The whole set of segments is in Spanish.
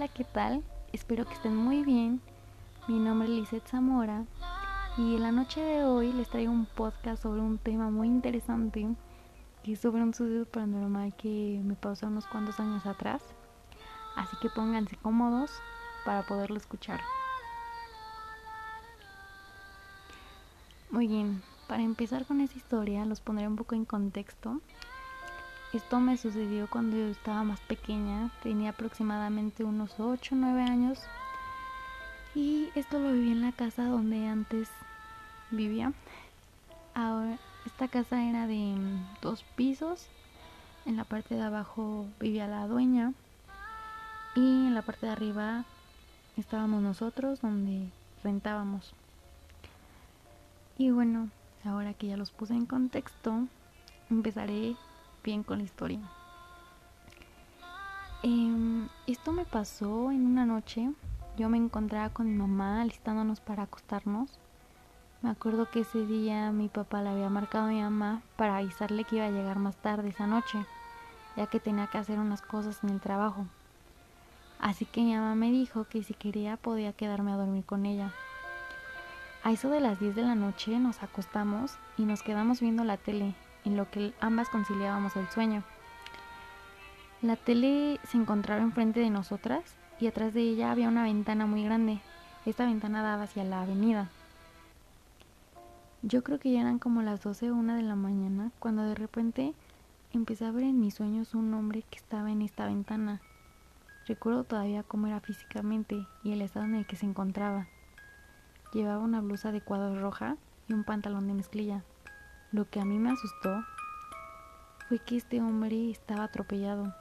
Hola, ¿qué tal? Espero que estén muy bien. Mi nombre es Lizeth Zamora y en la noche de hoy les traigo un podcast sobre un tema muy interesante que es sobre un suceso paranormal que me pasó unos cuantos años atrás. Así que pónganse cómodos para poderlo escuchar. Muy bien, para empezar con esta historia los pondré un poco en contexto. Esto me sucedió cuando yo estaba más pequeña, tenía aproximadamente unos 8 o 9 años y esto lo viví en la casa donde antes vivía. Ahora, esta casa era de dos pisos, en la parte de abajo vivía la dueña y en la parte de arriba estábamos nosotros donde rentábamos. Y bueno, ahora que ya los puse en contexto, empezaré bien con la historia. Em, esto me pasó en una noche. Yo me encontraba con mi mamá alistándonos para acostarnos. Me acuerdo que ese día mi papá le había marcado a mi mamá para avisarle que iba a llegar más tarde esa noche, ya que tenía que hacer unas cosas en el trabajo. Así que mi mamá me dijo que si quería podía quedarme a dormir con ella. A eso de las 10 de la noche nos acostamos y nos quedamos viendo la tele en lo que ambas conciliábamos el sueño. La tele se encontraba enfrente de nosotras y atrás de ella había una ventana muy grande. Esta ventana daba hacia la avenida. Yo creo que ya eran como las 12 o 1 de la mañana cuando de repente empecé a ver en mis sueños un hombre que estaba en esta ventana. Recuerdo todavía cómo era físicamente y el estado en el que se encontraba. Llevaba una blusa de cuadro roja y un pantalón de mezclilla. Lo que a mí me asustó fue que este hombre estaba atropellado.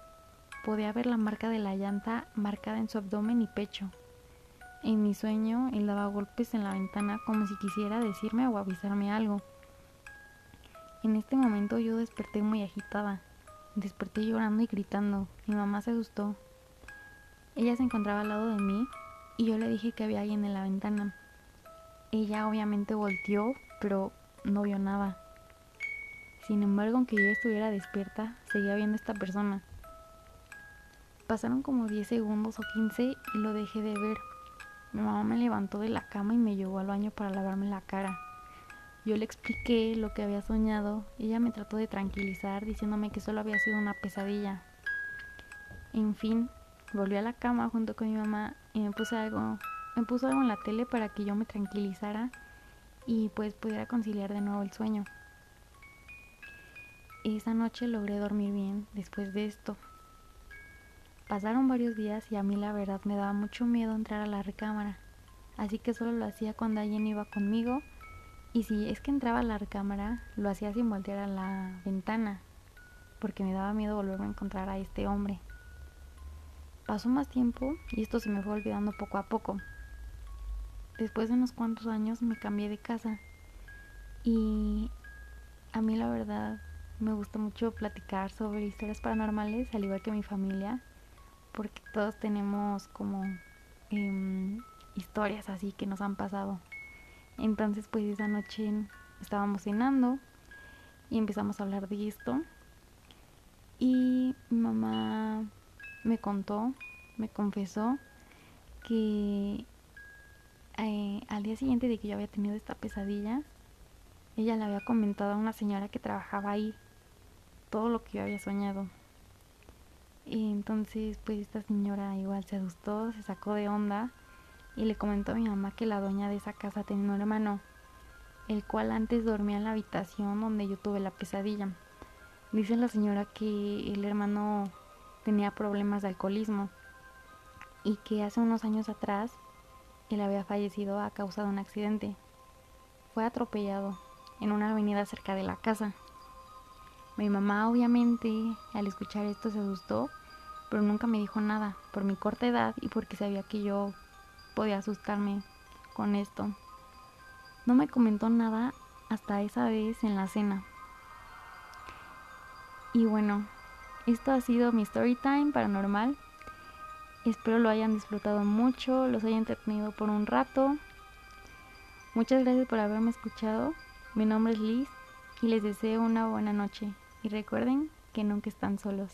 Podía ver la marca de la llanta marcada en su abdomen y pecho. En mi sueño, él daba golpes en la ventana como si quisiera decirme o avisarme algo. En este momento yo desperté muy agitada. Desperté llorando y gritando. Mi mamá se asustó. Ella se encontraba al lado de mí y yo le dije que había alguien en la ventana. Ella obviamente volteó, pero no vio nada. Sin embargo, aunque yo estuviera despierta, seguía viendo a esta persona. Pasaron como 10 segundos o 15 y lo dejé de ver. Mi mamá me levantó de la cama y me llevó al baño para lavarme la cara. Yo le expliqué lo que había soñado y ella me trató de tranquilizar diciéndome que solo había sido una pesadilla. En fin, volví a la cama junto con mi mamá y me puse algo, me puso algo en la tele para que yo me tranquilizara y pues pudiera conciliar de nuevo el sueño. Esa noche logré dormir bien después de esto. Pasaron varios días y a mí la verdad me daba mucho miedo entrar a la recámara, así que solo lo hacía cuando alguien iba conmigo y si es que entraba a la recámara lo hacía sin voltear a la ventana, porque me daba miedo volverme a encontrar a este hombre. Pasó más tiempo y esto se me fue olvidando poco a poco. Después de unos cuantos años me cambié de casa y a mí la verdad me gusta mucho platicar sobre historias paranormales, al igual que mi familia, porque todos tenemos como em, historias así que nos han pasado. Entonces, pues esa noche estábamos cenando y empezamos a hablar de esto. Y mi mamá me contó, me confesó que eh, al día siguiente de que yo había tenido esta pesadilla, ella le había comentado a una señora que trabajaba ahí todo lo que yo había soñado. Y entonces pues esta señora igual se asustó, se sacó de onda y le comentó a mi mamá que la dueña de esa casa tenía un hermano, el cual antes dormía en la habitación donde yo tuve la pesadilla. Dice la señora que el hermano tenía problemas de alcoholismo y que hace unos años atrás él había fallecido a causa de un accidente. Fue atropellado en una avenida cerca de la casa. Mi mamá obviamente al escuchar esto se asustó, pero nunca me dijo nada por mi corta edad y porque sabía que yo podía asustarme con esto. No me comentó nada hasta esa vez en la cena. Y bueno, esto ha sido mi story time paranormal. Espero lo hayan disfrutado mucho, los hayan entretenido por un rato. Muchas gracias por haberme escuchado. Mi nombre es Liz y les deseo una buena noche y recuerden que nunca están solos.